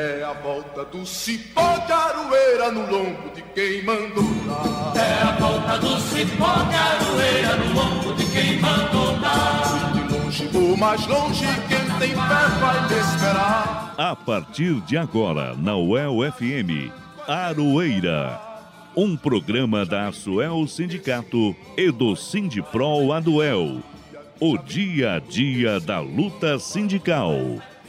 É a volta do cipó de aroeira no lombo de quem mandou dar. É a volta do cipó de aroeira no lombo de quem mandou dar. De longe ou mais longe, quem tem fé vai me esperar. A partir de agora, na UEL FM, Aroeira. Um programa da Asuel Sindicato e do Sindipro Aduel. O dia a dia da luta sindical.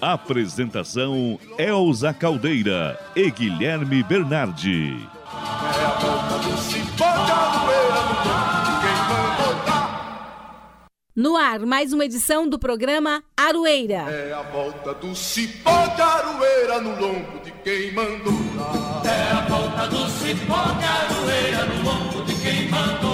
Apresentação Elza Caldeira e Guilherme Bernardi. É a volta do cipó de aroeira no lombo de quem mandou dar. No ar, mais uma edição do programa Aroeira. É a volta do cipó de aroeira no lombo de quem mandou dar. É a volta do cipó de aroeira no lombo de quem mandou.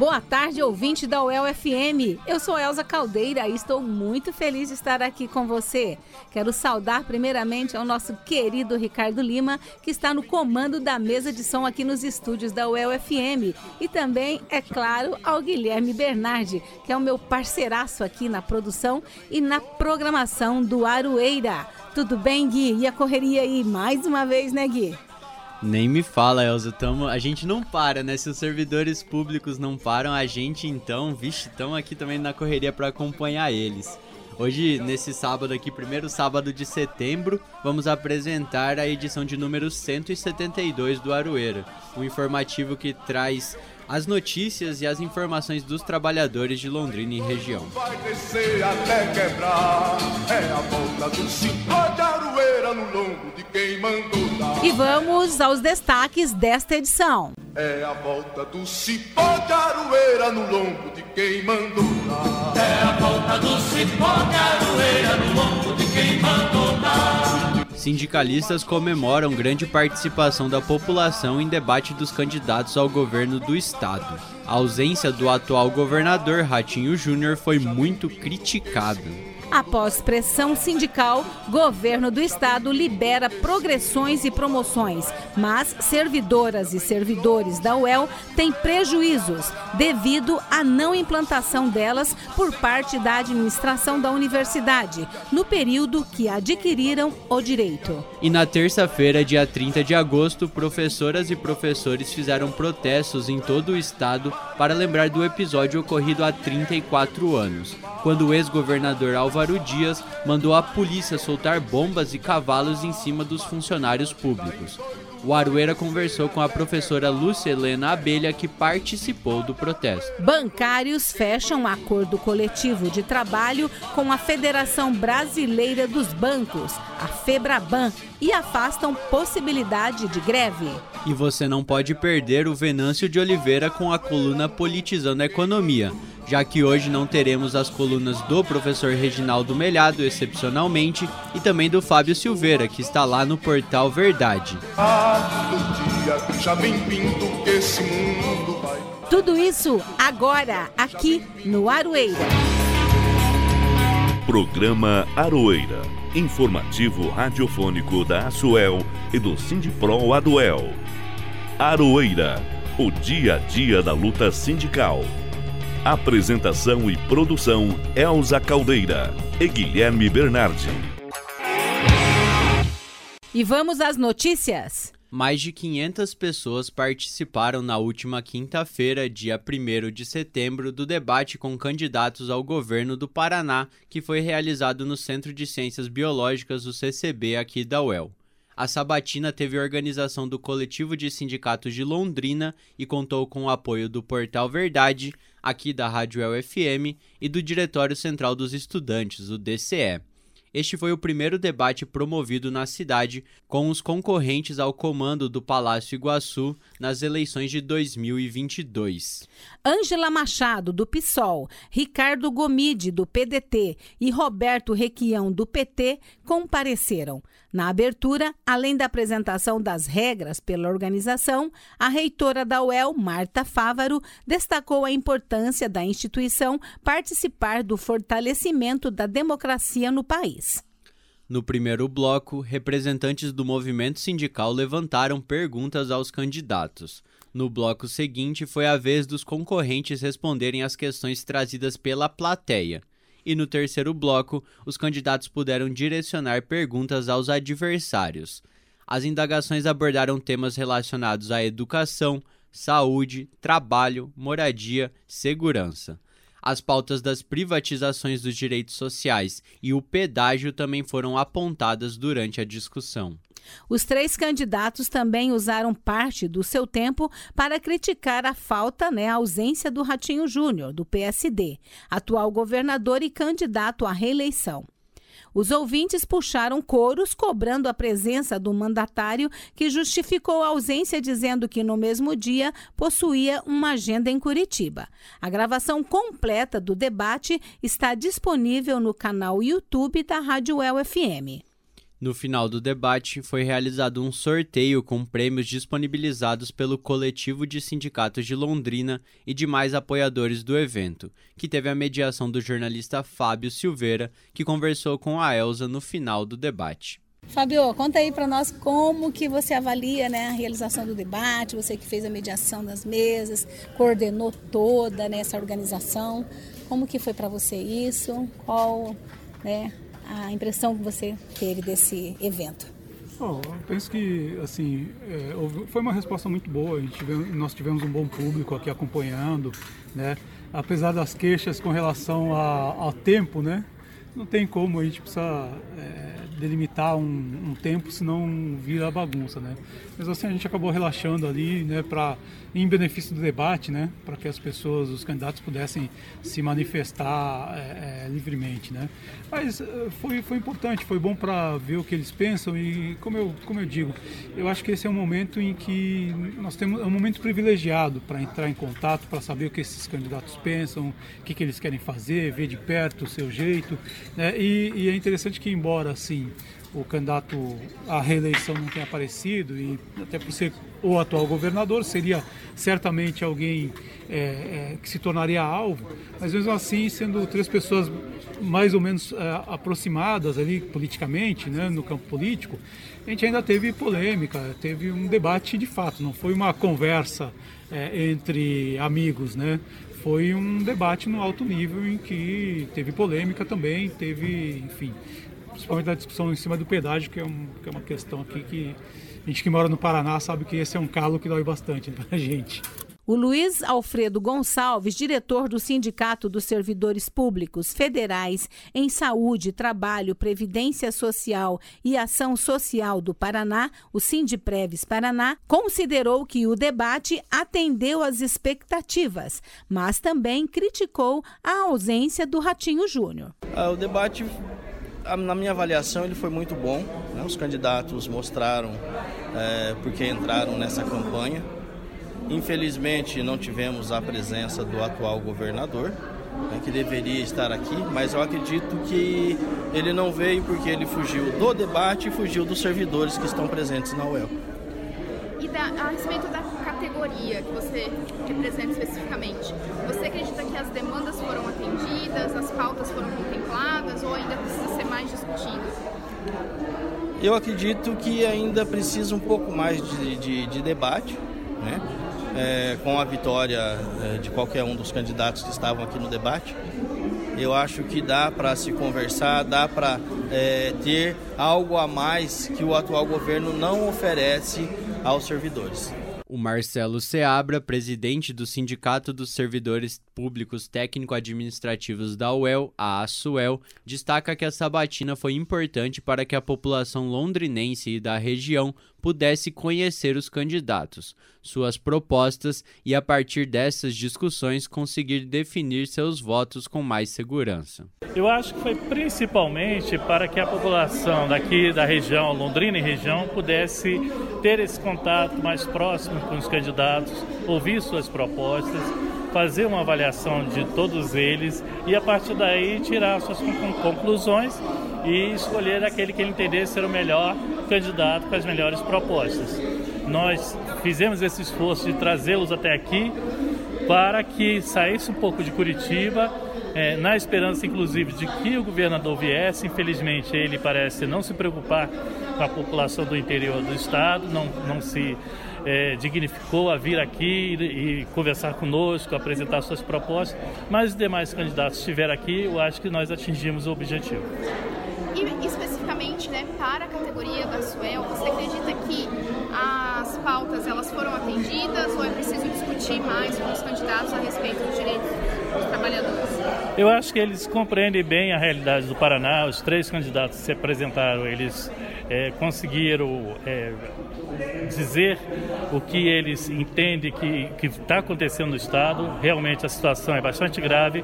Boa tarde, ouvinte da UEL FM. Eu sou Elza Caldeira e estou muito feliz de estar aqui com você. Quero saudar primeiramente ao nosso querido Ricardo Lima, que está no comando da mesa de som aqui nos estúdios da UEL FM. E também, é claro, ao Guilherme Bernardi, que é o meu parceiraço aqui na produção e na programação do Aroeira. Tudo bem, Gui? E a correria aí mais uma vez, né, Gui? Nem me fala, Elza. Tamo... A gente não para, né? Se os servidores públicos não param, a gente então, vixe, estamos aqui também na correria para acompanhar eles. Hoje, nesse sábado aqui, primeiro sábado de setembro, vamos apresentar a edição de número 172 do Aroeira, um informativo que traz as notícias e as informações dos trabalhadores de Londrina e região. Vai descer até quebrar, é a volta do 50 longo de quem mandou dar. E vamos aos destaques desta edição. É a volta do cipó de aroeira no longo de quem mandou dar. É a volta do cipó de aroeira no longo de quem mandou dar. Sindicalistas comemoram grande participação da população em debate dos candidatos ao governo do estado. A ausência do atual governador Ratinho Júnior foi muito criticada. Após pressão sindical, governo do estado libera progressões e promoções, mas servidoras e servidores da UEL têm prejuízos devido à não implantação delas por parte da administração da universidade, no período que adquiriram o direito. E na terça-feira, dia 30 de agosto, professoras e professores fizeram protestos em todo o estado para lembrar do episódio ocorrido há 34 anos, quando o ex-governador Álvaro Dias mandou a polícia soltar bombas e cavalos em cima dos funcionários públicos. O Arueira conversou com a professora Lúcia Helena Abelha, que participou do protesto. Bancários fecham acordo coletivo de trabalho com a Federação Brasileira dos Bancos, a FEBRABAN, e afastam possibilidade de greve. E você não pode perder o Venâncio de Oliveira com a coluna Politizando a Economia, já que hoje não teremos as colunas do professor Reginaldo Melhado, excepcionalmente, e também do Fábio Silveira, que está lá no portal Verdade. Ah. Tudo isso agora, aqui no Aroeira. Programa Aroeira. Informativo radiofônico da Asuel e do Sindipro Aduel. Aroeira. O dia a dia da luta sindical. Apresentação e produção Elza Caldeira e Guilherme Bernardi. E vamos às notícias. Mais de 500 pessoas participaram na última quinta-feira, dia 1 de setembro, do debate com candidatos ao governo do Paraná, que foi realizado no Centro de Ciências Biológicas, o CCB, aqui da UEL. A sabatina teve organização do Coletivo de Sindicatos de Londrina e contou com o apoio do Portal Verdade, aqui da Rádio UEL FM, e do Diretório Central dos Estudantes, o DCE. Este foi o primeiro debate promovido na cidade com os concorrentes ao comando do Palácio Iguaçu nas eleições de 2022. Ângela Machado, do PSOL, Ricardo Gomide, do PDT e Roberto Requião, do PT, compareceram. Na abertura, além da apresentação das regras pela organização, a reitora da UEL, Marta Fávaro, destacou a importância da instituição participar do fortalecimento da democracia no país. No primeiro bloco, representantes do movimento sindical levantaram perguntas aos candidatos. No bloco seguinte, foi a vez dos concorrentes responderem às questões trazidas pela plateia. E no terceiro bloco, os candidatos puderam direcionar perguntas aos adversários. As indagações abordaram temas relacionados à educação, saúde, trabalho, moradia, segurança. As pautas das privatizações dos direitos sociais e o pedágio também foram apontadas durante a discussão. Os três candidatos também usaram parte do seu tempo para criticar a falta, né, a ausência do Ratinho Júnior, do PSD, atual governador e candidato à reeleição. Os ouvintes puxaram coros cobrando a presença do mandatário, que justificou a ausência dizendo que no mesmo dia possuía uma agenda em Curitiba. A gravação completa do debate está disponível no canal YouTube da Rádio El FM. No final do debate, foi realizado um sorteio com prêmios disponibilizados pelo Coletivo de Sindicatos de Londrina e demais apoiadores do evento, que teve a mediação do jornalista Fábio Silveira, que conversou com a Elsa no final do debate. Fábio, conta aí para nós como que você avalia né, a realização do debate, você que fez a mediação das mesas, coordenou toda né, essa organização. Como que foi para você isso? Qual né, a impressão que você teve desse evento? Oh, eu penso que assim é, foi uma resposta muito boa. Nós tivemos um bom público aqui acompanhando, né? Apesar das queixas com relação ao tempo, né? Não tem como a gente precisa é, delimitar um, um, tempo, senão vira bagunça, né? Mas assim a gente acabou relaxando ali, né, para em benefício do debate, né, para que as pessoas, os candidatos pudessem se manifestar é, é, livremente, né? Mas eh, foi, foi importante, foi bom para ver o que eles pensam e como eu como eu digo, eu acho que esse é um momento em que nós temos é um momento privilegiado para entrar em contato, para saber o que esses candidatos pensam, o que, que eles querem fazer, ver de perto o seu jeito, né? E, e é interessante que embora assim o candidato à reeleição não tenha aparecido e até por ser o atual governador seria certamente alguém é, é, que se tornaria alvo, mas mesmo assim sendo três pessoas mais ou menos é, aproximadas ali politicamente, né, no campo político, a gente ainda teve polêmica, teve um debate de fato, não foi uma conversa é, entre amigos, né? Foi um debate no alto nível em que teve polêmica também, teve, enfim, principalmente a discussão em cima do pedágio, que é, um, que é uma questão aqui que a gente que mora no Paraná sabe que esse é um calo que dói bastante para a gente. O Luiz Alfredo Gonçalves, diretor do Sindicato dos Servidores Públicos Federais em Saúde, Trabalho, Previdência Social e Ação Social do Paraná, o Sindipreves Paraná, considerou que o debate atendeu às expectativas, mas também criticou a ausência do Ratinho Júnior. Ah, o debate na minha avaliação, ele foi muito bom. Né? Os candidatos mostraram é, porque entraram nessa campanha. Infelizmente, não tivemos a presença do atual governador, né, que deveria estar aqui, mas eu acredito que ele não veio porque ele fugiu do debate e fugiu dos servidores que estão presentes na UEL. E da, a respeito da categoria que você representa especificamente, você acredita que as demandas foram atendidas, as pautas foram contempladas ou ainda precisa ser mais discutido? Eu acredito que ainda precisa um pouco mais de, de, de debate, né? É, com a vitória é, de qualquer um dos candidatos que estavam aqui no debate. Eu acho que dá para se conversar, dá para é, ter algo a mais que o atual governo não oferece aos servidores. O Marcelo Seabra, presidente do Sindicato dos Servidores Públicos Técnico-Administrativos da UEL, a ASUEL, destaca que a sabatina foi importante para que a população londrinense e da região pudesse conhecer os candidatos, suas propostas e, a partir dessas discussões, conseguir definir seus votos com mais segurança. Eu acho que foi principalmente para que a população daqui da região, Londrina e região, pudesse ter esse contato mais próximo com os candidatos, ouvir suas propostas, fazer uma avaliação de todos eles e a partir daí tirar suas conclusões e escolher aquele que ele entendesse ser o melhor candidato com as melhores propostas. Nós fizemos esse esforço de trazê-los até aqui para que saísse um pouco de Curitiba, é, na esperança inclusive de que o governador viesse. Infelizmente, ele parece não se preocupar com a população do interior do estado, não, não se é, dignificou a vir aqui e, e, conversar conosco, apresentar suas propostas, mas os demais candidatos estiveram aqui, eu acho que nós atingimos o objetivo. Para a categoria da Suel, você acredita que as pautas elas foram atendidas ou é preciso discutir mais com os candidatos a respeito dos direitos dos trabalhadores? Eu acho que eles compreendem bem a realidade do Paraná. Os três candidatos que se apresentaram, eles é, conseguiram é, dizer o que eles entendem que está acontecendo no Estado. Realmente a situação é bastante grave,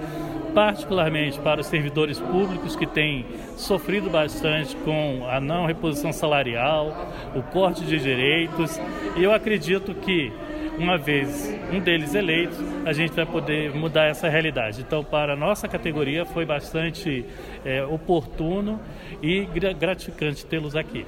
particularmente para os servidores públicos que têm sofrido bastante com a não reposição salarial, o corte de direitos. E eu acredito que uma vez um deles eleito, a gente vai poder mudar essa realidade. Então, para a nossa categoria, foi bastante é, oportuno e gratificante tê-los aqui.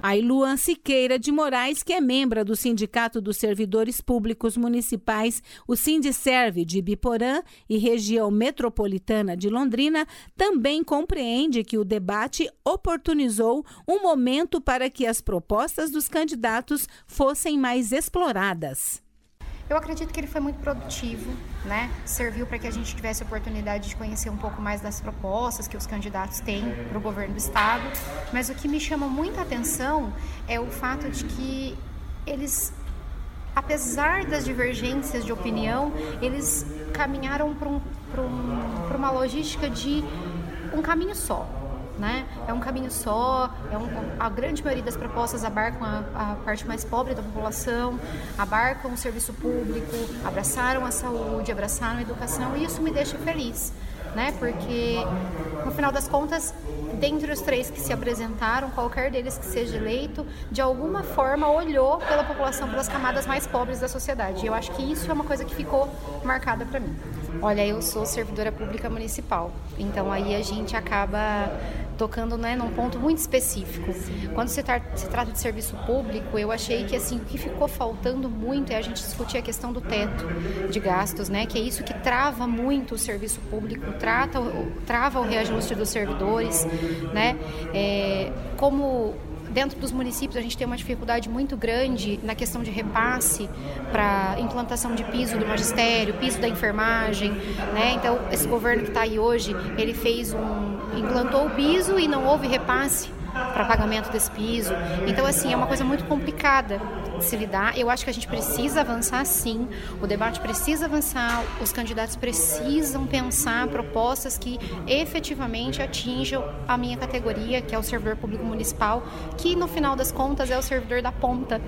A Iluan Siqueira de Moraes, que é membro do Sindicato dos Servidores Públicos Municipais, o Sindicerve de Biporã e região metropolitana de Londrina, também compreende que o debate oportunizou um momento para que as propostas dos candidatos fossem mais exploradas. Eu acredito que ele foi muito produtivo, né? Serviu para que a gente tivesse a oportunidade de conhecer um pouco mais das propostas que os candidatos têm para o governo do estado. Mas o que me chama muita atenção é o fato de que eles, apesar das divergências de opinião, eles caminharam para um, um, uma logística de um caminho só né? É um caminho só, é um, a grande maioria das propostas abarcam a, a, parte mais pobre da população, abarcam o serviço público, abraçaram a saúde, abraçaram a educação e isso me deixa feliz, né? Porque no final das contas, dentre os três que se apresentaram, qualquer deles que seja eleito, de alguma forma olhou pela população, pelas camadas mais pobres da sociedade. E eu acho que isso é uma coisa que ficou marcada para mim. Olha, eu sou servidora pública municipal, então aí a gente acaba tocando né, num ponto muito específico. Quando se, tra se trata de serviço público, eu achei que assim o que ficou faltando muito é a gente discutir a questão do teto de gastos, né, que é isso que trava muito o serviço público, trata, trava o reajuste dos servidores, né, é, como dentro dos municípios a gente tem uma dificuldade muito grande na questão de repasse para implantação de piso do magistério, piso da enfermagem, né? Então esse governo que está aí hoje, ele fez um implantou o piso e não houve repasse para pagamento desse piso. Então, assim, é uma coisa muito complicada se lidar. Eu acho que a gente precisa avançar sim, o debate precisa avançar, os candidatos precisam pensar propostas que efetivamente atinjam a minha categoria, que é o servidor público municipal, que no final das contas é o servidor da ponta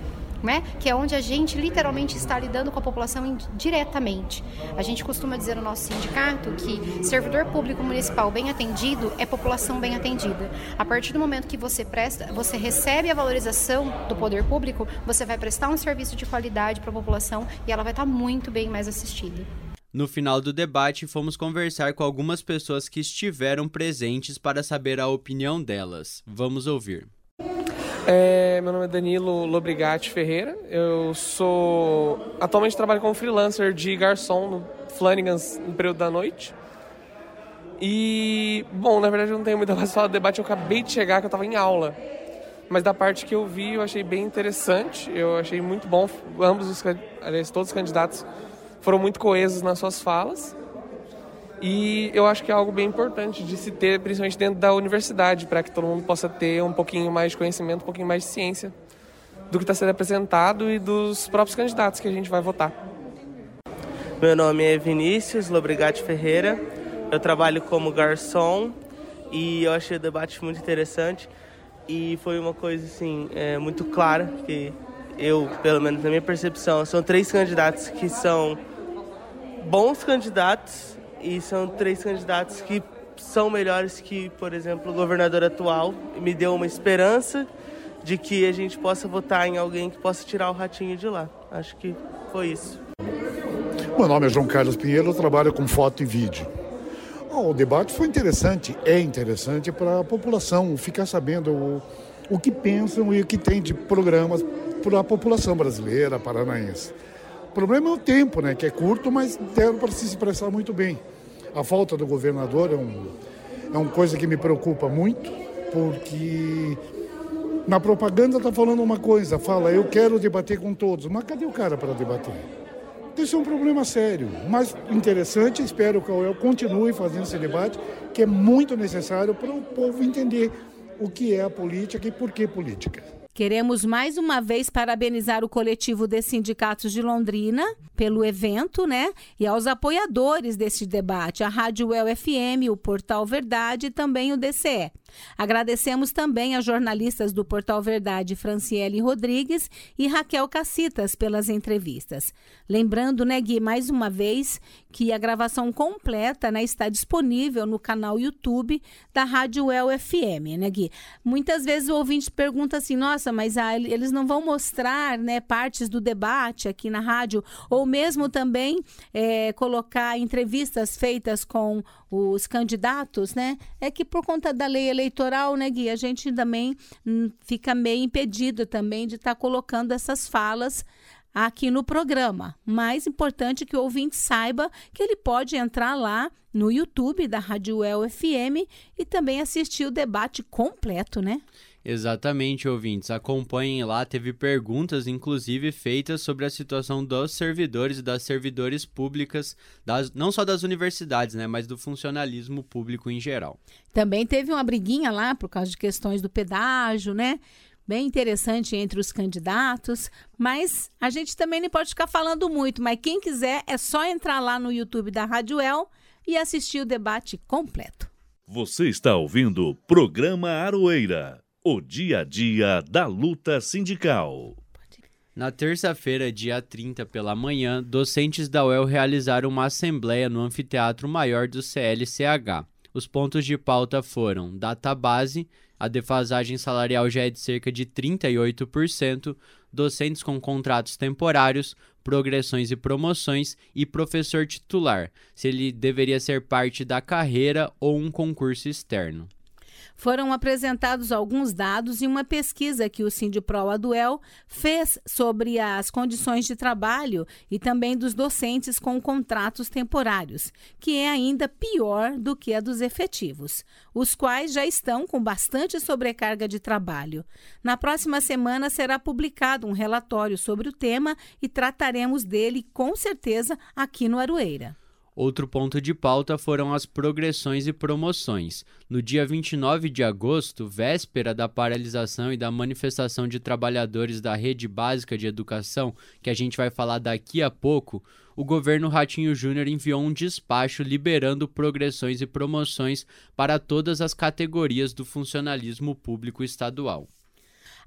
né? que é onde a gente literalmente está lidando com a população diretamente. A gente costuma dizer no nosso sindicato que servidor público municipal bem atendido é população bem atendida. A partir do momento que você presta, você recebe a valorização do poder público, você vai prestar um serviço de qualidade para a população e ela vai estar muito bem mais assistida. No final do debate, fomos conversar com algumas pessoas que estiveram presentes para saber a opinião delas. Vamos ouvir. É, meu nome é Danilo Lobrigatti Ferreira. Eu sou. Atualmente trabalho como freelancer de garçom no Flanagan's no período da noite. E, bom, na verdade eu não tenho muita coisa falar do debate, eu acabei de chegar, que eu estava em aula. Mas da parte que eu vi, eu achei bem interessante, eu achei muito bom. Ambos os, aliás, todos os candidatos foram muito coesos nas suas falas. E eu acho que é algo bem importante de se ter, principalmente dentro da universidade, para que todo mundo possa ter um pouquinho mais de conhecimento, um pouquinho mais de ciência do que está sendo apresentado e dos próprios candidatos que a gente vai votar. Meu nome é Vinícius Lobrigatti Ferreira, eu trabalho como garçom e eu achei o debate muito interessante e foi uma coisa assim é, muito clara que eu, pelo menos na minha percepção, são três candidatos que são bons candidatos e são três candidatos que são melhores que, por exemplo, o governador atual. Me deu uma esperança de que a gente possa votar em alguém que possa tirar o ratinho de lá. Acho que foi isso. Meu nome é João Carlos Pinheiro, eu trabalho com foto e vídeo. Oh, o debate foi interessante, é interessante para a população ficar sabendo o, o que pensam e o que tem de programas para a população brasileira, paranaense. O problema é o tempo, né? Que é curto, mas deram para se expressar muito bem. A falta do governador é, um, é uma coisa que me preocupa muito, porque Na propaganda está falando uma coisa, fala, eu quero debater com todos, mas cadê o cara para debater? Isso é um problema sério, mas interessante. Espero que UEL continue fazendo esse debate, que é muito necessário para o povo entender o que é a política e por que política. Queremos mais uma vez parabenizar o coletivo de sindicatos de Londrina pelo evento, né? E aos apoiadores deste debate, a Rádio El FM, o Portal Verdade e também o DCE. Agradecemos também a jornalistas do Portal Verdade, Franciele Rodrigues e Raquel Cacitas, pelas entrevistas. Lembrando, né, Gui, mais uma vez, que a gravação completa né, está disponível no canal YouTube da Rádio El FM, né, Gui? Muitas vezes o ouvinte pergunta assim, nossa, mas ah, eles não vão mostrar né, partes do debate aqui na rádio, ou mesmo também é, colocar entrevistas feitas com os candidatos, né? É que por conta da lei eleitoral, né, Gui, a gente também hum, fica meio impedido também de estar tá colocando essas falas aqui no programa. Mais importante que o ouvinte saiba que ele pode entrar lá no YouTube da Rádio El FM e também assistir o debate completo, né? Exatamente, ouvintes. Acompanhem lá, teve perguntas, inclusive, feitas sobre a situação dos servidores e das servidores públicas, das, não só das universidades, né, mas do funcionalismo público em geral. Também teve uma briguinha lá por causa de questões do pedágio, né? Bem interessante entre os candidatos, mas a gente também não pode ficar falando muito. Mas quem quiser é só entrar lá no YouTube da Rádio El e assistir o debate completo. Você está ouvindo o programa Aroeira o dia a dia da luta sindical. Na terça-feira, dia 30 pela manhã, docentes da UEL realizaram uma assembleia no anfiteatro maior do CLCH. Os pontos de pauta foram data base, a defasagem salarial já é de cerca de 38%, docentes com contratos temporários, progressões e promoções e professor titular, se ele deveria ser parte da carreira ou um concurso externo foram apresentados alguns dados em uma pesquisa que o Sindipro Aduel fez sobre as condições de trabalho e também dos docentes com contratos temporários, que é ainda pior do que a dos efetivos, os quais já estão com bastante sobrecarga de trabalho. Na próxima semana será publicado um relatório sobre o tema e trataremos dele com certeza aqui no Aroeira. Outro ponto de pauta foram as progressões e promoções. No dia 29 de agosto, véspera da paralisação e da manifestação de trabalhadores da rede básica de educação, que a gente vai falar daqui a pouco, o governo Ratinho Júnior enviou um despacho liberando progressões e promoções para todas as categorias do funcionalismo público estadual.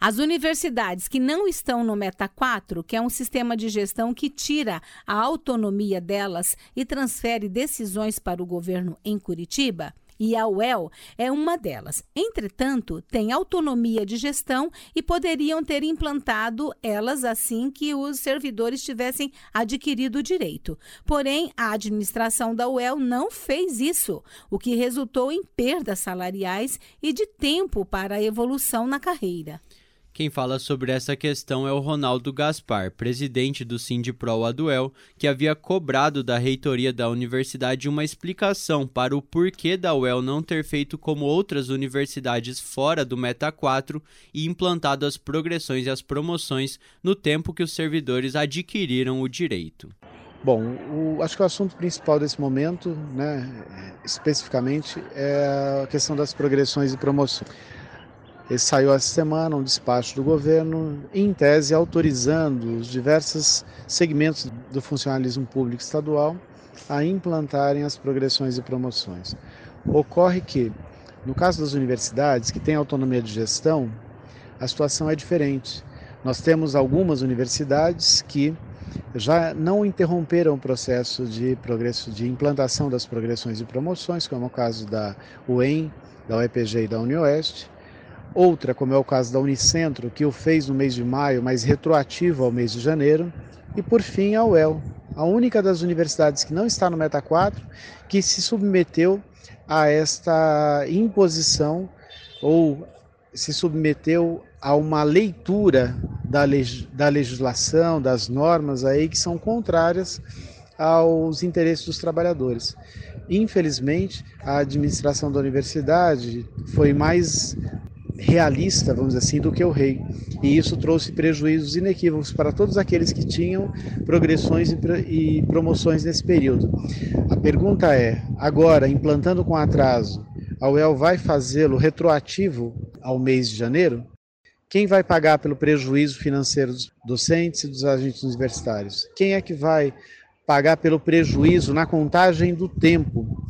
As universidades que não estão no Meta 4, que é um sistema de gestão que tira a autonomia delas e transfere decisões para o governo em Curitiba, e a UEL é uma delas. Entretanto, tem autonomia de gestão e poderiam ter implantado elas assim que os servidores tivessem adquirido o direito. Porém, a administração da UEL não fez isso, o que resultou em perdas salariais e de tempo para a evolução na carreira. Quem fala sobre essa questão é o Ronaldo Gaspar, presidente do Sindipro Aduel, que havia cobrado da reitoria da universidade uma explicação para o porquê da UEL não ter feito como outras universidades fora do Meta 4 e implantado as progressões e as promoções no tempo que os servidores adquiriram o direito. Bom, o, acho que o assunto principal desse momento, né, especificamente, é a questão das progressões e promoções. Saiu essa semana um despacho do governo, em tese, autorizando os diversos segmentos do funcionalismo público estadual a implantarem as progressões e promoções. Ocorre que, no caso das universidades, que têm autonomia de gestão, a situação é diferente. Nós temos algumas universidades que já não interromperam o processo de progresso de implantação das progressões e promoções, como é o caso da UEM, da UEPG e da UniOeste, Outra, como é o caso da Unicentro, que o fez no mês de maio, mas retroativo ao mês de janeiro. E por fim, a UEL, a única das universidades que não está no Meta 4, que se submeteu a esta imposição ou se submeteu a uma leitura da, leg da legislação, das normas aí que são contrárias aos interesses dos trabalhadores. Infelizmente, a administração da universidade foi mais realista, vamos dizer assim, do que o rei. E isso trouxe prejuízos inequívocos para todos aqueles que tinham progressões e promoções nesse período. A pergunta é: agora, implantando com atraso, a UEL vai fazê-lo retroativo ao mês de janeiro? Quem vai pagar pelo prejuízo financeiro dos docentes e dos agentes universitários? Quem é que vai pagar pelo prejuízo na contagem do tempo,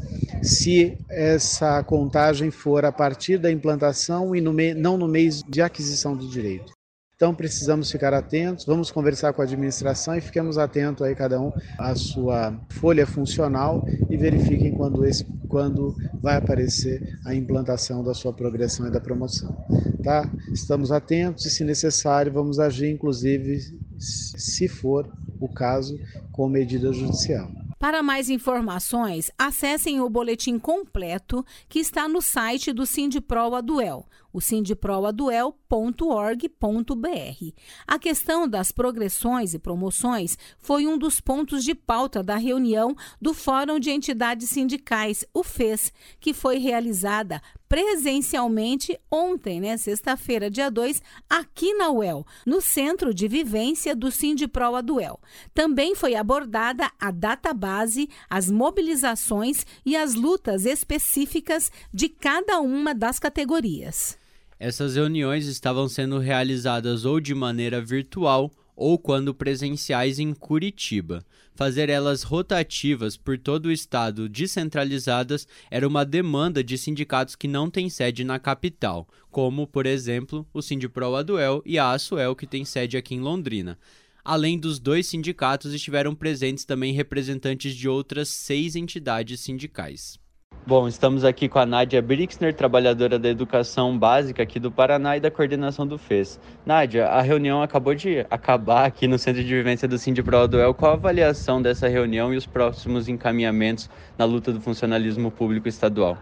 se essa contagem for a partir da implantação e no não no mês de aquisição do direito. Então precisamos ficar atentos, vamos conversar com a administração e fiquemos atentos aí cada um à sua folha funcional e verifiquem quando, esse, quando vai aparecer a implantação da sua progressão e da promoção. Tá? Estamos atentos e, se necessário, vamos agir, inclusive, se for o caso, com medida judicial. Para mais informações, acessem o boletim completo que está no site do Sindipro Aduel, o sindproaduel.org.br. A questão das progressões e promoções foi um dos pontos de pauta da reunião do Fórum de Entidades Sindicais, o FES, que foi realizada presencialmente ontem, né, sexta-feira, dia 2, aqui na UEL, no Centro de Vivência do Sindipro Aduel. Também foi abordada a database, as mobilizações e as lutas específicas de cada uma das categorias. Essas reuniões estavam sendo realizadas ou de maneira virtual ou quando presenciais em Curitiba. Fazer elas rotativas por todo o estado, descentralizadas, era uma demanda de sindicatos que não têm sede na capital, como, por exemplo, o Sindipro Aduel e a Asuel, que tem sede aqui em Londrina. Além dos dois sindicatos, estiveram presentes também representantes de outras seis entidades sindicais. Bom, estamos aqui com a Nádia Brixner, trabalhadora da educação básica aqui do Paraná e da coordenação do FES. Nádia, a reunião acabou de acabar aqui no Centro de Vivência do Sindipro Duel. Qual a avaliação dessa reunião e os próximos encaminhamentos na luta do funcionalismo público estadual?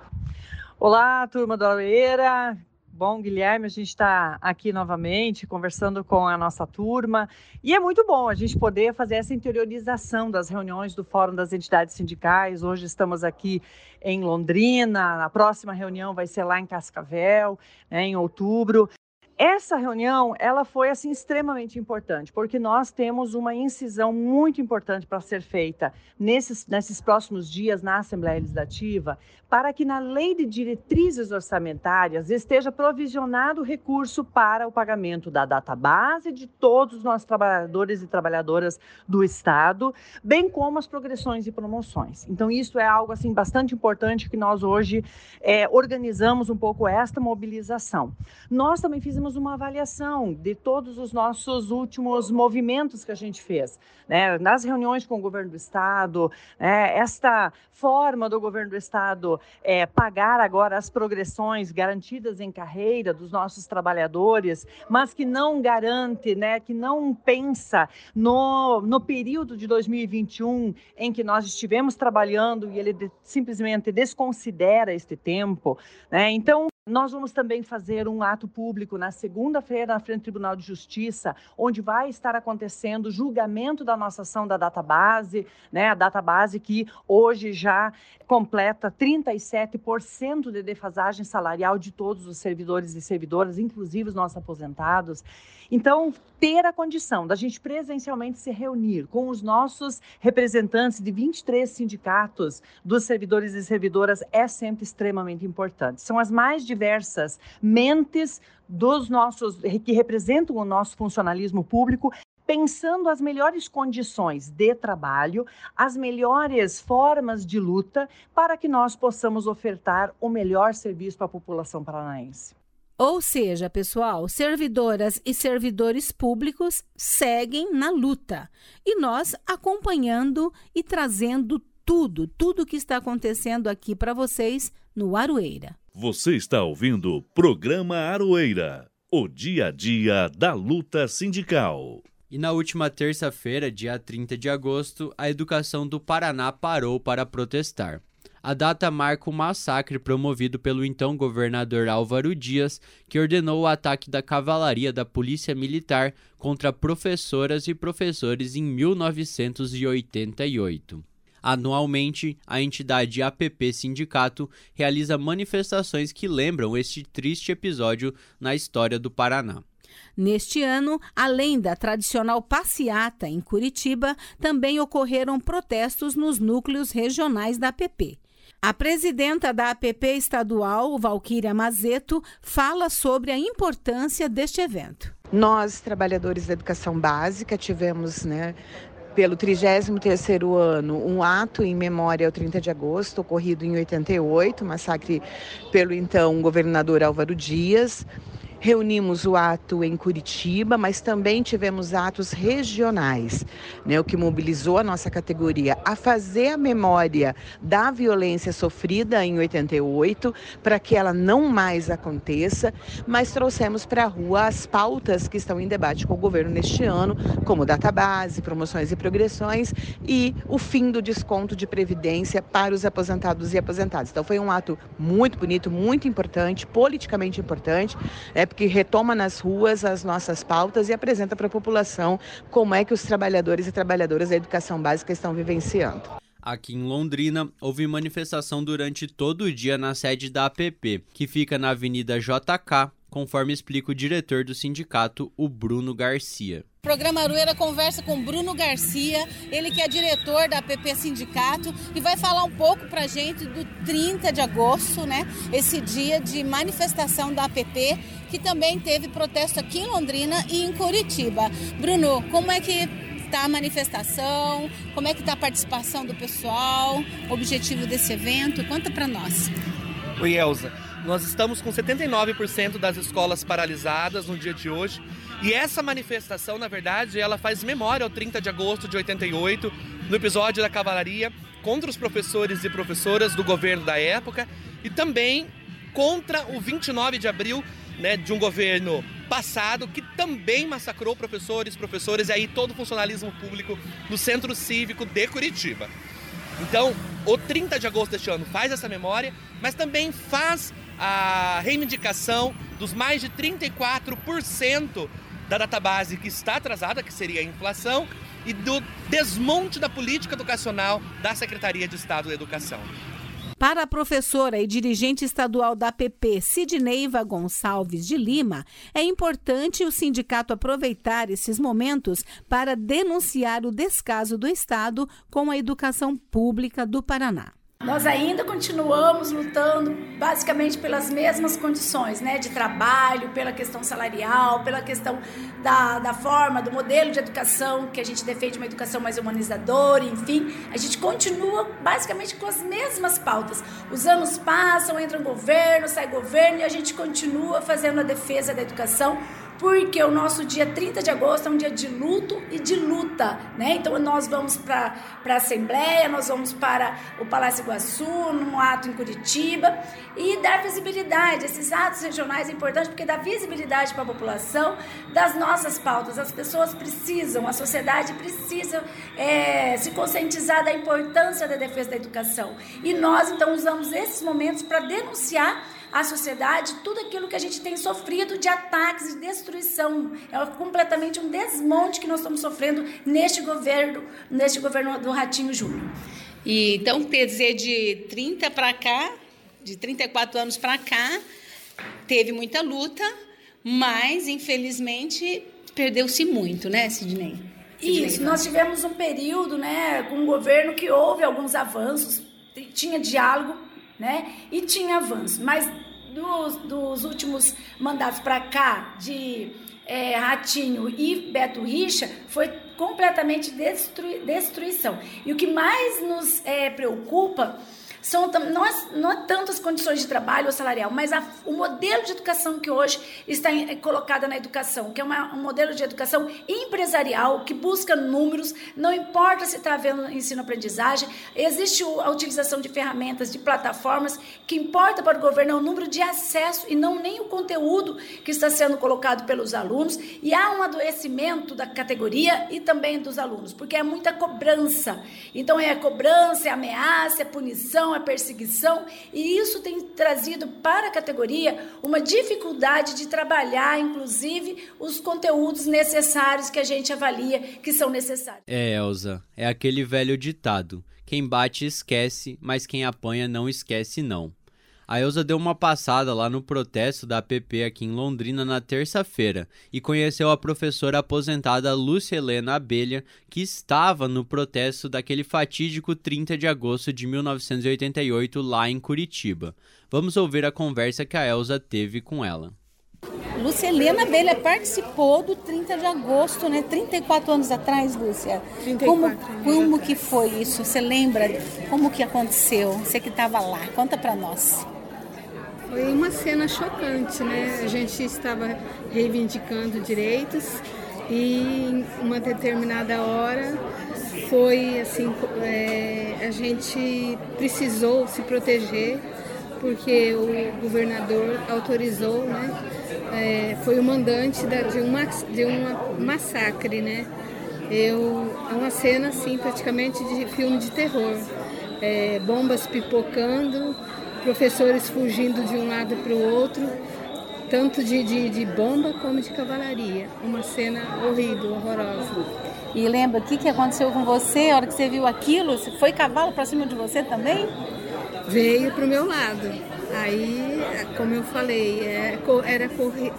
Olá, turma do Aroeira. Bom, Guilherme, a gente está aqui novamente conversando com a nossa turma e é muito bom a gente poder fazer essa interiorização das reuniões do Fórum das Entidades Sindicais. Hoje estamos aqui em Londrina, a próxima reunião vai ser lá em Cascavel, né, em outubro. Essa reunião, ela foi assim extremamente importante, porque nós temos uma incisão muito importante para ser feita nesses, nesses próximos dias na Assembleia Legislativa, para que na lei de diretrizes orçamentárias esteja provisionado recurso para o pagamento da database de todos os nossos trabalhadores e trabalhadoras do Estado, bem como as progressões e promoções. Então, isso é algo assim bastante importante que nós hoje é, organizamos um pouco esta mobilização. Nós também fizemos uma avaliação de todos os nossos últimos movimentos que a gente fez, né? nas reuniões com o governo do Estado, né? esta forma do governo do Estado é, pagar agora as progressões garantidas em carreira dos nossos trabalhadores, mas que não garante, né, que não pensa no, no período de 2021 em que nós estivemos trabalhando e ele de, simplesmente desconsidera este tempo. Né? Então, nós vamos também fazer um ato público na segunda-feira na frente do Tribunal de Justiça, onde vai estar acontecendo o julgamento da nossa ação da database, né? A database que hoje já completa 37% de defasagem salarial de todos os servidores e servidoras, inclusive os nossos aposentados. Então, ter a condição da gente presencialmente se reunir com os nossos representantes de 23 sindicatos dos servidores e servidoras é sempre extremamente importante. São as mais diversas mentes dos nossos que representam o nosso funcionalismo público pensando as melhores condições de trabalho, as melhores formas de luta para que nós possamos ofertar o melhor serviço para a população paranaense. Ou seja, pessoal, servidoras e servidores públicos seguem na luta e nós acompanhando e trazendo tudo, tudo que está acontecendo aqui para vocês no Aroeira. Você está ouvindo o programa Aroeira, o dia a dia da luta sindical. E na última terça-feira, dia 30 de agosto, a educação do Paraná parou para protestar. A data marca o massacre promovido pelo então governador Álvaro Dias, que ordenou o ataque da cavalaria da Polícia Militar contra professoras e professores em 1988. Anualmente, a entidade APP Sindicato realiza manifestações que lembram este triste episódio na história do Paraná. Neste ano, além da tradicional passeata em Curitiba, também ocorreram protestos nos núcleos regionais da APP. A presidenta da APP estadual, Valquíria Mazeto, fala sobre a importância deste evento. Nós, trabalhadores da educação básica, tivemos, né, pelo 33º ano, um ato em memória ao 30 de agosto, ocorrido em 88, massacre pelo então governador Álvaro Dias. Reunimos o ato em Curitiba, mas também tivemos atos regionais, né, o que mobilizou a nossa categoria a fazer a memória da violência sofrida em 88, para que ela não mais aconteça, mas trouxemos para a rua as pautas que estão em debate com o governo neste ano, como database, promoções e progressões e o fim do desconto de previdência para os aposentados e aposentadas. Então foi um ato muito bonito, muito importante, politicamente importante. É, porque retoma nas ruas as nossas pautas e apresenta para a população como é que os trabalhadores e trabalhadoras da educação básica estão vivenciando. Aqui em Londrina, houve manifestação durante todo o dia na sede da APP, que fica na Avenida JK, conforme explica o diretor do sindicato, o Bruno Garcia. O programa Arueira conversa com Bruno Garcia, ele que é diretor da APP Sindicato e vai falar um pouco para a gente do 30 de agosto, né? Esse dia de manifestação da APP, que também teve protesto aqui em Londrina e em Curitiba. Bruno, como é que está a manifestação? Como é que está a participação do pessoal? O objetivo desse evento? Conta para nós. Oi, Elza. Nós estamos com 79% das escolas paralisadas no dia de hoje. E essa manifestação, na verdade, ela faz memória ao 30 de agosto de 88, no episódio da cavalaria contra os professores e professoras do governo da época e também contra o 29 de abril, né, de um governo passado que também massacrou professores, professoras e aí todo o funcionalismo público no Centro Cívico de Curitiba. Então, o 30 de agosto deste ano faz essa memória, mas também faz a reivindicação dos mais de 34% da database que está atrasada, que seria a inflação, e do desmonte da política educacional da Secretaria de Estado da Educação. Para a professora e dirigente estadual da APP, Sidneiva Gonçalves de Lima, é importante o sindicato aproveitar esses momentos para denunciar o descaso do Estado com a educação pública do Paraná. Nós ainda continuamos lutando basicamente pelas mesmas condições, né, de trabalho, pela questão salarial, pela questão da, da forma, do modelo de educação, que a gente defende uma educação mais humanizadora, enfim, a gente continua basicamente com as mesmas pautas. Os anos passam, entra um governo, sai governo e a gente continua fazendo a defesa da educação porque o nosso dia 30 de agosto é um dia de luto e de luta, né? Então nós vamos para a Assembleia, nós vamos para o Palácio Iguaçu, num ato em Curitiba, e dar visibilidade. Esses atos regionais é importante porque dá visibilidade para a população das nossas pautas. As pessoas precisam, a sociedade precisa é, se conscientizar da importância da defesa da educação. E nós, então, usamos esses momentos para denunciar à sociedade tudo aquilo que a gente tem sofrido de ataques e destruição. É completamente um desmonte que nós estamos sofrendo neste governo, neste governo do Ratinho Júnior. E então, quer dizer, de 30 para cá, de 34 anos para cá, teve muita luta, mas infelizmente perdeu-se muito, né, Sidney? Isso, nós tivemos um período, né, com um governo que houve alguns avanços, tinha diálogo, né? E tinha avanço. Mas dos, dos últimos mandatos para cá, de é, Ratinho e Beto Richa, foi completamente destrui, destruição. E o que mais nos é, preocupa são não é, não é tanto as condições de trabalho ou salarial, mas a, o modelo de educação que hoje está em, é colocado na educação, que é uma, um modelo de educação empresarial que busca números, não importa se está havendo ensino-aprendizagem, existe a utilização de ferramentas, de plataformas, que importa para o governo é o número de acesso e não nem o conteúdo que está sendo colocado pelos alunos, e há um adoecimento da categoria e também dos alunos, porque é muita cobrança. Então é cobrança, é ameaça, é punição, a perseguição, e isso tem trazido para a categoria uma dificuldade de trabalhar, inclusive, os conteúdos necessários que a gente avalia que são necessários. É, Elza, é aquele velho ditado: quem bate esquece, mas quem apanha não esquece não. A Elza deu uma passada lá no protesto da APP aqui em Londrina na terça-feira e conheceu a professora aposentada Lúcia Helena Abelha, que estava no protesto daquele fatídico 30 de agosto de 1988 lá em Curitiba. Vamos ouvir a conversa que a Elza teve com ela. Lúcia Helena Abelha participou do 30 de agosto, né? 34 anos atrás, Lúcia. 34 como, como que foi isso? Você lembra como que aconteceu? Você que estava lá, conta para nós. Foi uma cena chocante, né? A gente estava reivindicando direitos e em uma determinada hora foi assim, é, a gente precisou se proteger porque o governador autorizou, né? É, foi o mandante da, de, uma, de um massacre, né? Eu, é uma cena assim praticamente de filme de terror. É, bombas pipocando, professores fugindo de um lado para o outro, tanto de, de, de, bomba como de cavalaria. Uma cena horrível, horrorosa. E lembra o que, que aconteceu com você a hora que você viu aquilo? Foi cavalo para cima de você também? Veio para o meu lado. Aí, como eu falei, é, era, correr,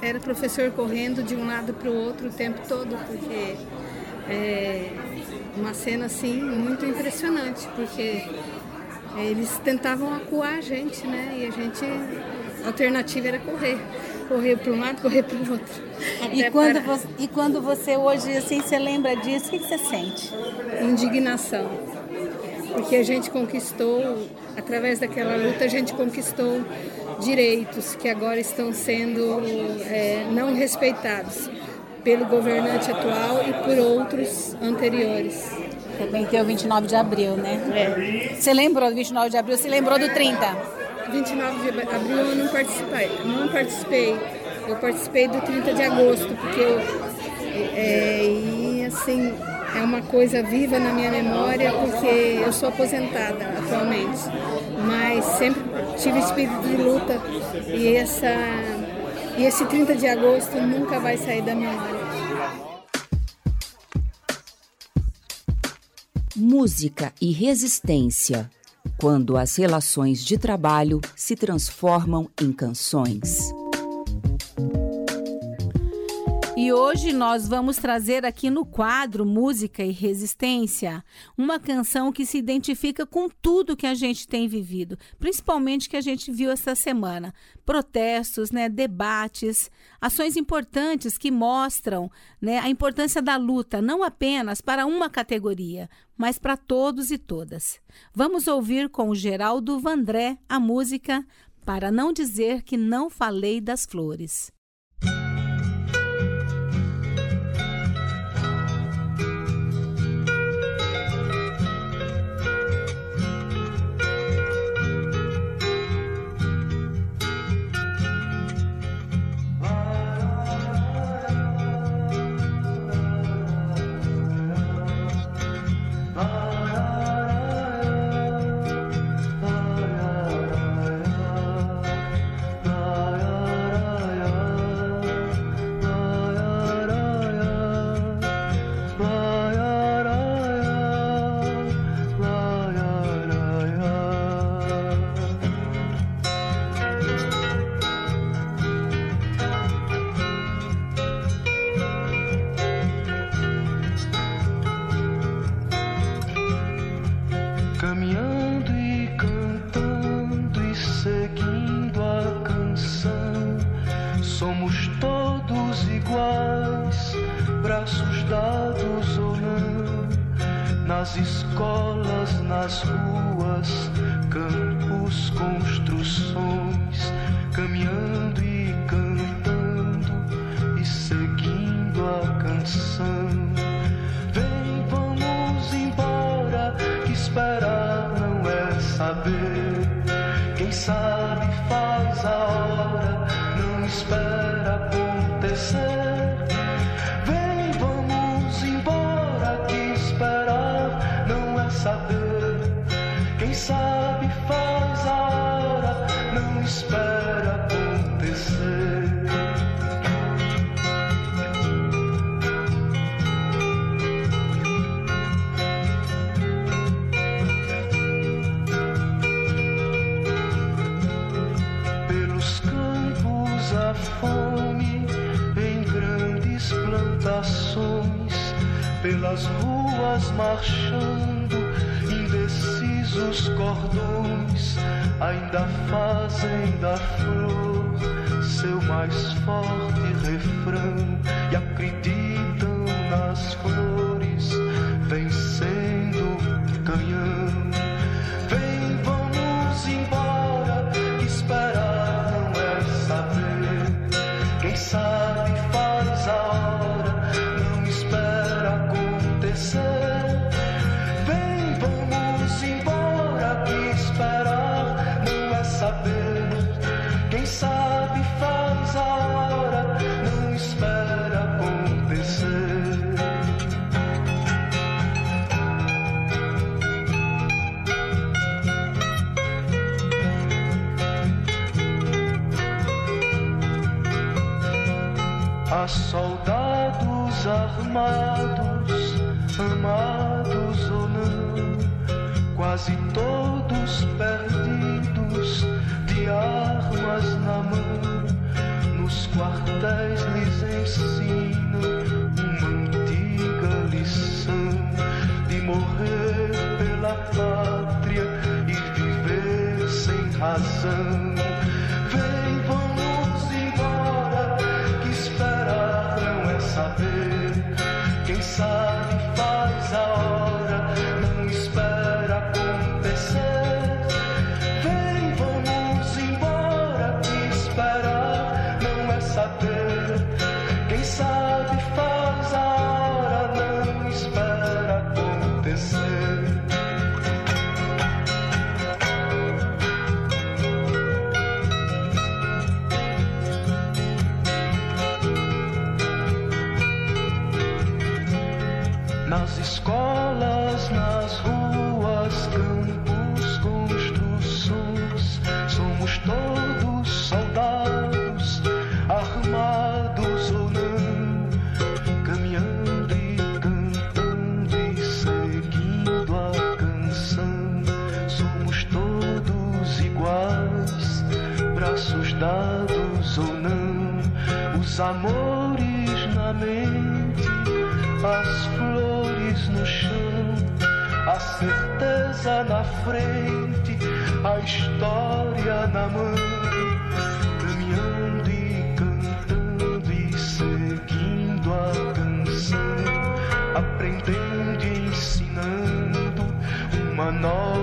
era professor correndo de um lado para o outro o tempo todo, porque é uma cena assim muito impressionante, porque eles tentavam acuar a gente, né? E a gente, a alternativa era correr. Correr para um lado, correr para o outro. E quando, você, e quando você hoje, assim, você lembra disso, o que você sente? Indignação. Porque a gente conquistou, através daquela luta, a gente conquistou direitos que agora estão sendo é, não respeitados pelo governante atual e por outros anteriores. Também tem o 29 de abril, né? É. Você lembrou do 29 de abril? Você lembrou do 30? 29 de abril eu não participei. Não participei. Eu participei do 30 de agosto, porque eu, é, e assim, é uma coisa viva na minha memória, porque eu sou aposentada atualmente. Mas sempre tive espírito de luta e, essa, e esse 30 de agosto nunca vai sair da memória. Música e resistência, quando as relações de trabalho se transformam em canções. E hoje nós vamos trazer aqui no quadro Música e Resistência uma canção que se identifica com tudo que a gente tem vivido, principalmente que a gente viu essa semana. Protestos, né, debates, ações importantes que mostram né, a importância da luta, não apenas para uma categoria, mas para todos e todas. Vamos ouvir com o Geraldo Vandré a música Para Não Dizer Que Não Falei das Flores. Saber. Quem sabe ruas marchando, indecisos cordões ainda fazem da flor seu mais forte refrão soldados armados, amados ou não, quase todos perdidos, de armas na mão. Nos quartéis lhes ensinam uma antiga lição de morrer pela pátria e viver sem razão. Braços dados ou não, os amores na mente as flores no chão, a certeza na frente, a história na mão, caminhando e cantando e seguindo a canção, aprendendo e ensinando uma nova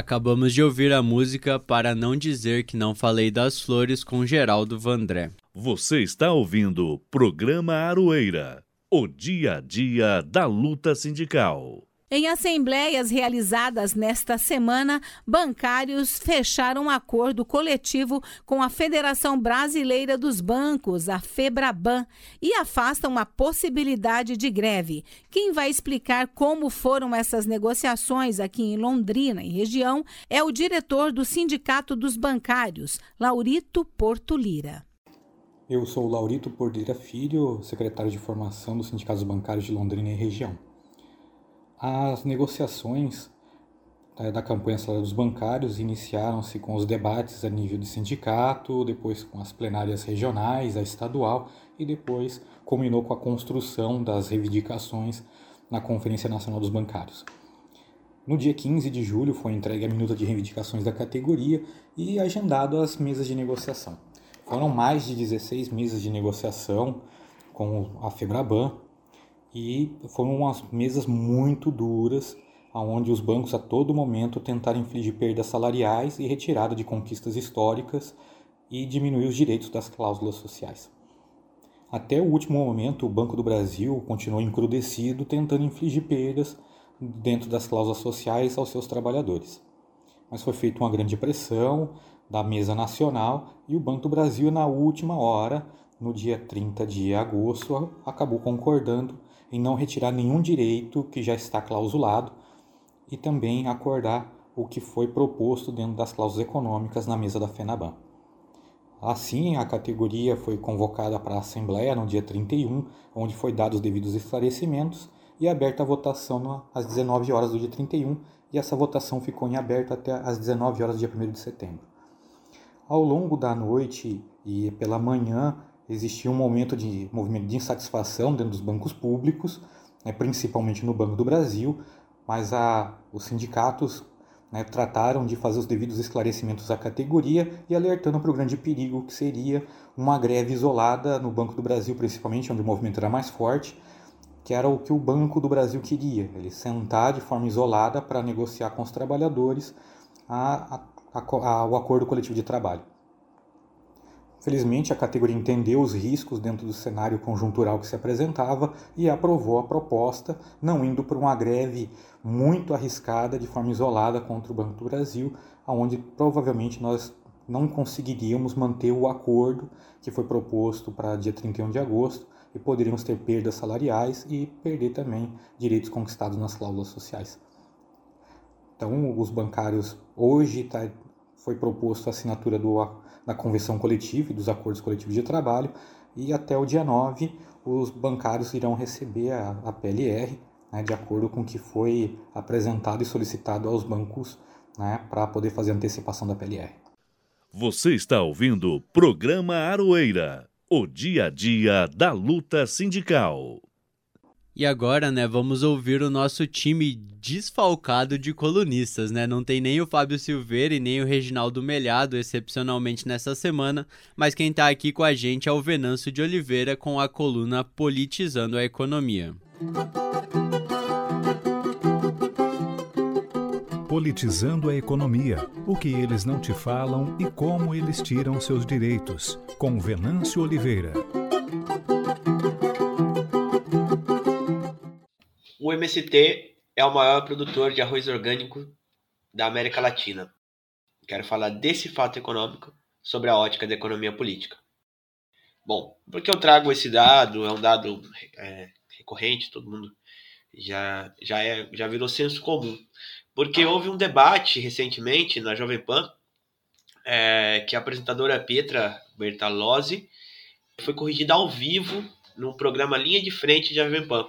Acabamos de ouvir a música Para Não Dizer Que Não Falei das Flores com Geraldo Vandré. Você está ouvindo o programa Aroeira, o dia a dia da luta sindical. Em assembleias realizadas nesta semana, bancários fecharam um acordo coletivo com a Federação Brasileira dos Bancos, a FEBRABAN, e afastam a possibilidade de greve. Quem vai explicar como foram essas negociações aqui em Londrina e região é o diretor do Sindicato dos Bancários, Laurito Porto Lira. Eu sou o Laurito Pordeira Filho, secretário de formação dos Sindicatos Bancários de Londrina e região. As negociações eh, da campanha dos Bancários iniciaram-se com os debates a nível de sindicato, depois com as plenárias regionais, a estadual e depois culminou com a construção das reivindicações na Conferência Nacional dos Bancários. No dia 15 de julho foi entregue a minuta de reivindicações da categoria e agendado as mesas de negociação. Foram mais de 16 mesas de negociação com a Febraban e foram umas mesas muito duras, onde os bancos a todo momento tentaram infligir perdas salariais e retirada de conquistas históricas e diminuir os direitos das cláusulas sociais. Até o último momento, o Banco do Brasil continuou encrudecido, tentando infligir perdas dentro das cláusulas sociais aos seus trabalhadores. Mas foi feita uma grande pressão da mesa nacional e o Banco do Brasil, na última hora, no dia 30 de agosto, acabou concordando em não retirar nenhum direito que já está clausulado e também acordar o que foi proposto dentro das cláusulas econômicas na mesa da FENABAN. Assim, a categoria foi convocada para a Assembleia no dia 31, onde foi dados os devidos esclarecimentos e aberta a votação às 19 horas do dia 31, e essa votação ficou em aberto até às 19 horas do dia 1 de setembro. Ao longo da noite e pela manhã, existia um momento de movimento de insatisfação dentro dos bancos públicos, né, principalmente no Banco do Brasil, mas a, os sindicatos né, trataram de fazer os devidos esclarecimentos à categoria e alertando para o grande perigo que seria uma greve isolada no Banco do Brasil, principalmente onde o movimento era mais forte, que era o que o Banco do Brasil queria, ele sentar de forma isolada para negociar com os trabalhadores a, a, a, o acordo coletivo de trabalho. Felizmente, a categoria entendeu os riscos dentro do cenário conjuntural que se apresentava e aprovou a proposta, não indo para uma greve muito arriscada de forma isolada contra o Banco do Brasil, onde provavelmente nós não conseguiríamos manter o acordo que foi proposto para dia 31 de agosto e poderíamos ter perdas salariais e perder também direitos conquistados nas cláusulas sociais. Então, os bancários hoje tá, foi proposto a assinatura do da convenção coletiva e dos acordos coletivos de trabalho, e até o dia 9 os bancários irão receber a, a PLR, né, de acordo com o que foi apresentado e solicitado aos bancos né, para poder fazer antecipação da PLR. Você está ouvindo o programa Aroeira, o dia a dia da luta sindical. E agora, né, vamos ouvir o nosso time desfalcado de colunistas, né? Não tem nem o Fábio Silveira e nem o Reginaldo Melhado, excepcionalmente nessa semana, mas quem está aqui com a gente é o Venâncio de Oliveira com a coluna Politizando a Economia. Politizando a economia, o que eles não te falam e como eles tiram seus direitos, com Venâncio Oliveira. O MST é o maior produtor de arroz orgânico da América Latina. Quero falar desse fato econômico sobre a ótica da economia política. Bom, porque eu trago esse dado, é um dado é, recorrente, todo mundo já, já, é, já virou senso comum. Porque houve um debate recentemente na Jovem Pan, é, que a apresentadora Pietra Bertalozzi foi corrigida ao vivo no programa Linha de Frente de Jovem Pan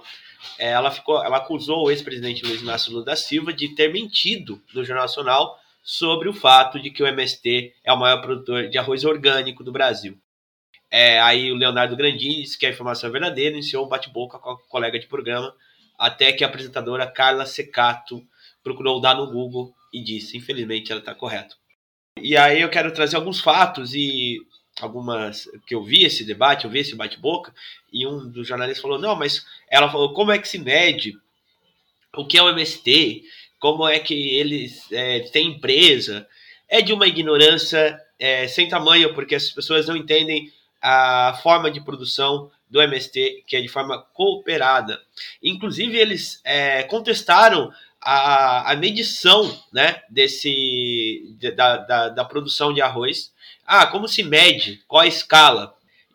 ela, ficou, ela acusou o ex-presidente Luiz Inácio Lula da Silva de ter mentido no Jornal Nacional sobre o fato de que o MST é o maior produtor de arroz orgânico do Brasil. É, aí o Leonardo Grandini disse que a informação é verdadeira, iniciou um bate-boca com a colega de programa, até que a apresentadora Carla Secato procurou dar no Google e disse, infelizmente ela está correta. E aí eu quero trazer alguns fatos e algumas que eu vi esse debate, eu vi esse bate-boca, e um dos jornalistas falou: "Não, mas ela falou como é que se mede o que é o MST, como é que eles é, têm empresa". É de uma ignorância é, sem tamanho, porque as pessoas não entendem a forma de produção do MST, que é de forma cooperada. Inclusive, eles é, contestaram a, a medição né, desse, da, da, da produção de arroz ah, como se mede? Qual a escala?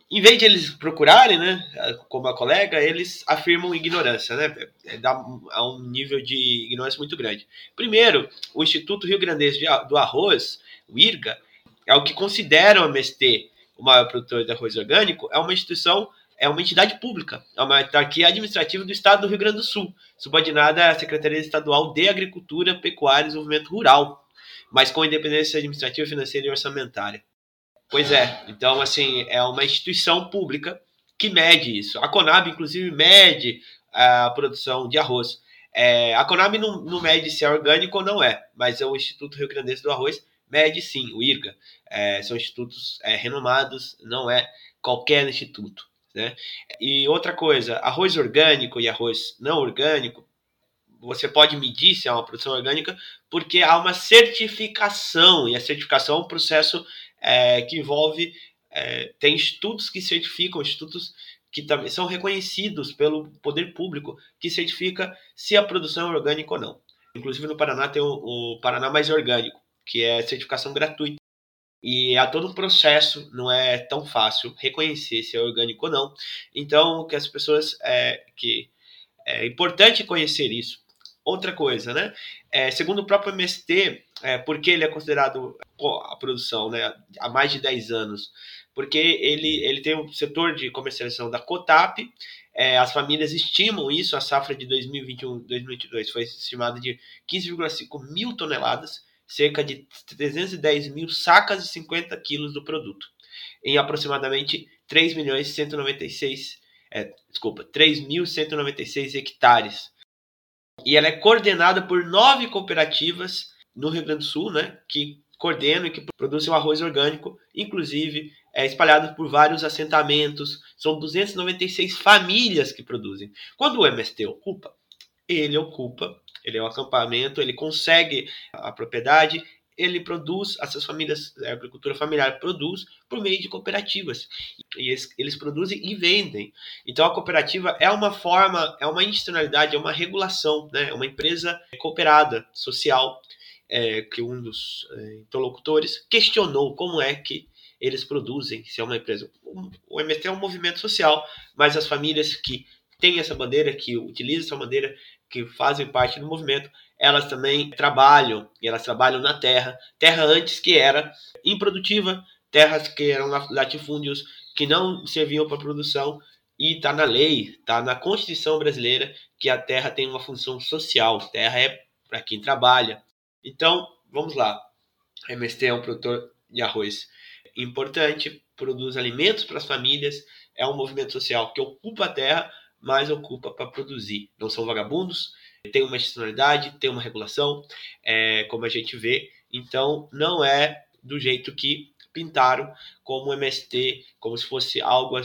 Em vez de eles procurarem, né, como a colega, eles afirmam ignorância, né? É, dá a um nível de ignorância muito grande. Primeiro, o Instituto Rio Grandense do Arroz, o IRGA, é o que considera o MST o maior produtor de arroz orgânico, é uma instituição, é uma entidade pública, é uma autarquia administrativa do Estado do Rio Grande do Sul, subordinada à Secretaria Estadual de Agricultura, Pecuária e Desenvolvimento Rural, mas com independência administrativa, financeira e orçamentária. Pois é. Então, assim, é uma instituição pública que mede isso. A Conab, inclusive, mede a produção de arroz. É, a Conab não, não, mede se é orgânico ou não é, mas o Instituto Rio Grandense do Arroz mede sim, o IRGA. É, são institutos é, renomados, não é qualquer instituto. Né? E outra coisa, arroz orgânico e arroz não orgânico, você pode medir se é uma produção orgânica, porque há uma certificação, e a certificação é um processo é, que envolve. É, tem institutos que certificam, institutos que também são reconhecidos pelo poder público, que certifica se a produção é orgânica ou não. Inclusive no Paraná tem o, o Paraná Mais Orgânico, que é certificação gratuita. E há todo um processo, não é tão fácil reconhecer se é orgânico ou não. Então, que as pessoas. É, que é importante conhecer isso. Outra coisa, né? É, segundo o próprio MST, é, porque ele é considerado a produção né, há mais de 10 anos, porque ele, ele tem um setor de comercialização da Cotap, é, as famílias estimam isso, a safra de 2021-2022 foi estimada de 15,5 mil toneladas, cerca de 310 mil sacas e 50 quilos do produto, em aproximadamente 3 milhões 196, é, desculpa, 3.196 hectares. E ela é coordenada por nove cooperativas no Rio Grande do Sul, né, que coordenam e que produzem o arroz orgânico, inclusive é espalhado por vários assentamentos, são 296 famílias que produzem. Quando o MST ocupa, ele ocupa ele é um acampamento, ele consegue a propriedade, ele produz, essas famílias, a agricultura familiar produz por meio de cooperativas. E eles, eles, produzem e vendem. Então a cooperativa é uma forma, é uma institucionalidade, é uma regulação, né? é uma empresa cooperada, social, é, que um dos é, interlocutores questionou como é que eles produzem, se é uma empresa. O MST é um movimento social, mas as famílias que têm essa bandeira, que utilizam essa bandeira, que fazem parte do movimento, elas também trabalham, e elas trabalham na terra, terra antes que era improdutiva, terras que eram latifúndios que não serviam para produção, e está na lei, está na Constituição brasileira que a terra tem uma função social, terra é para quem trabalha. Então, vamos lá. MST é um produtor de arroz importante, produz alimentos para as famílias, é um movimento social que ocupa a terra, mas ocupa para produzir. Não são vagabundos, tem uma institucionalidade, tem uma regulação, é, como a gente vê. Então, não é do jeito que pintaram como MST, como se fosse algo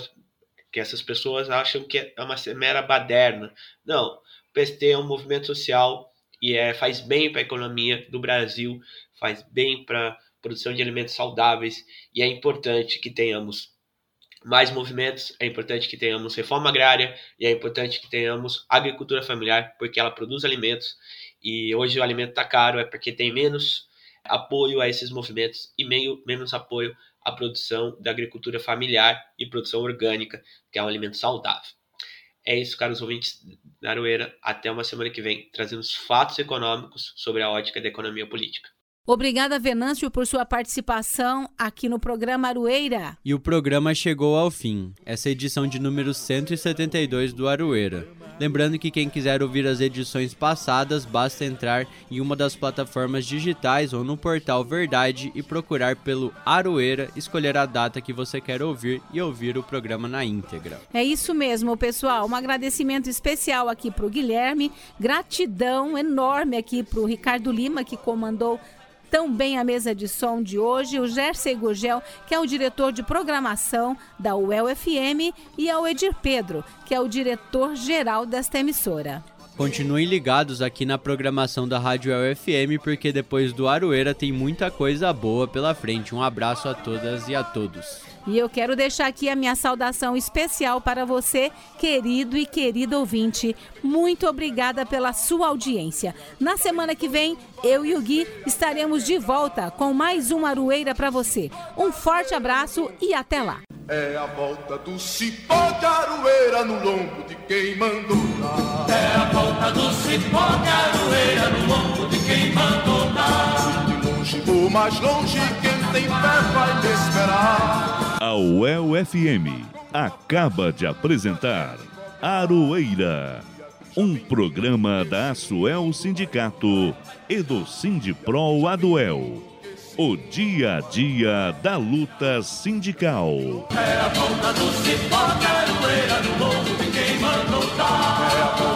que essas pessoas acham que é uma mera baderna. Não, o PST é um movimento social e é, faz bem para a economia do Brasil, faz bem para a produção de alimentos saudáveis e é importante que tenhamos mais movimentos, é importante que tenhamos reforma agrária e é importante que tenhamos agricultura familiar, porque ela produz alimentos e hoje o alimento está caro é porque tem menos apoio a esses movimentos e meio, menos apoio à produção da agricultura familiar e produção orgânica, que é um alimento saudável. É isso, caros ouvintes da Aroeira. Até uma semana que vem, trazendo os fatos econômicos sobre a ótica da economia política. Obrigada, Venâncio, por sua participação aqui no programa Arueira. E o programa chegou ao fim, essa edição de número 172 do Arueira. Lembrando que quem quiser ouvir as edições passadas, basta entrar em uma das plataformas digitais ou no portal Verdade e procurar pelo Aroeira, escolher a data que você quer ouvir e ouvir o programa na íntegra. É isso mesmo, pessoal. Um agradecimento especial aqui para o Guilherme, gratidão enorme aqui para o Ricardo Lima, que comandou também a mesa de som de hoje, o Jersey Gurgel, que é o diretor de programação da UEL FM, e ao Edir Pedro, que é o diretor-geral desta emissora. Continuem ligados aqui na programação da Rádio UEL FM, porque depois do Aroeira tem muita coisa boa pela frente. Um abraço a todas e a todos. E eu quero deixar aqui a minha saudação especial para você, querido e querido ouvinte. Muito obrigada pela sua audiência. Na semana que vem, eu e o Gui estaremos de volta com mais uma Arueira para você. Um forte abraço e até lá. É a volta do cipó de aroeira no lombo de quem mandou dar. É a volta do cipó de aroeira no lombo de quem mandou dar. De longe vou mais longe, quem tem fé vai te esperar. A UEL FM acaba de apresentar Aroeira, um programa da Asuel Sindicato e do Sindipro Aduel. O dia a dia da luta sindical. É a ponta do cipó, caroeira no morro, quem mandou dar. É a ponta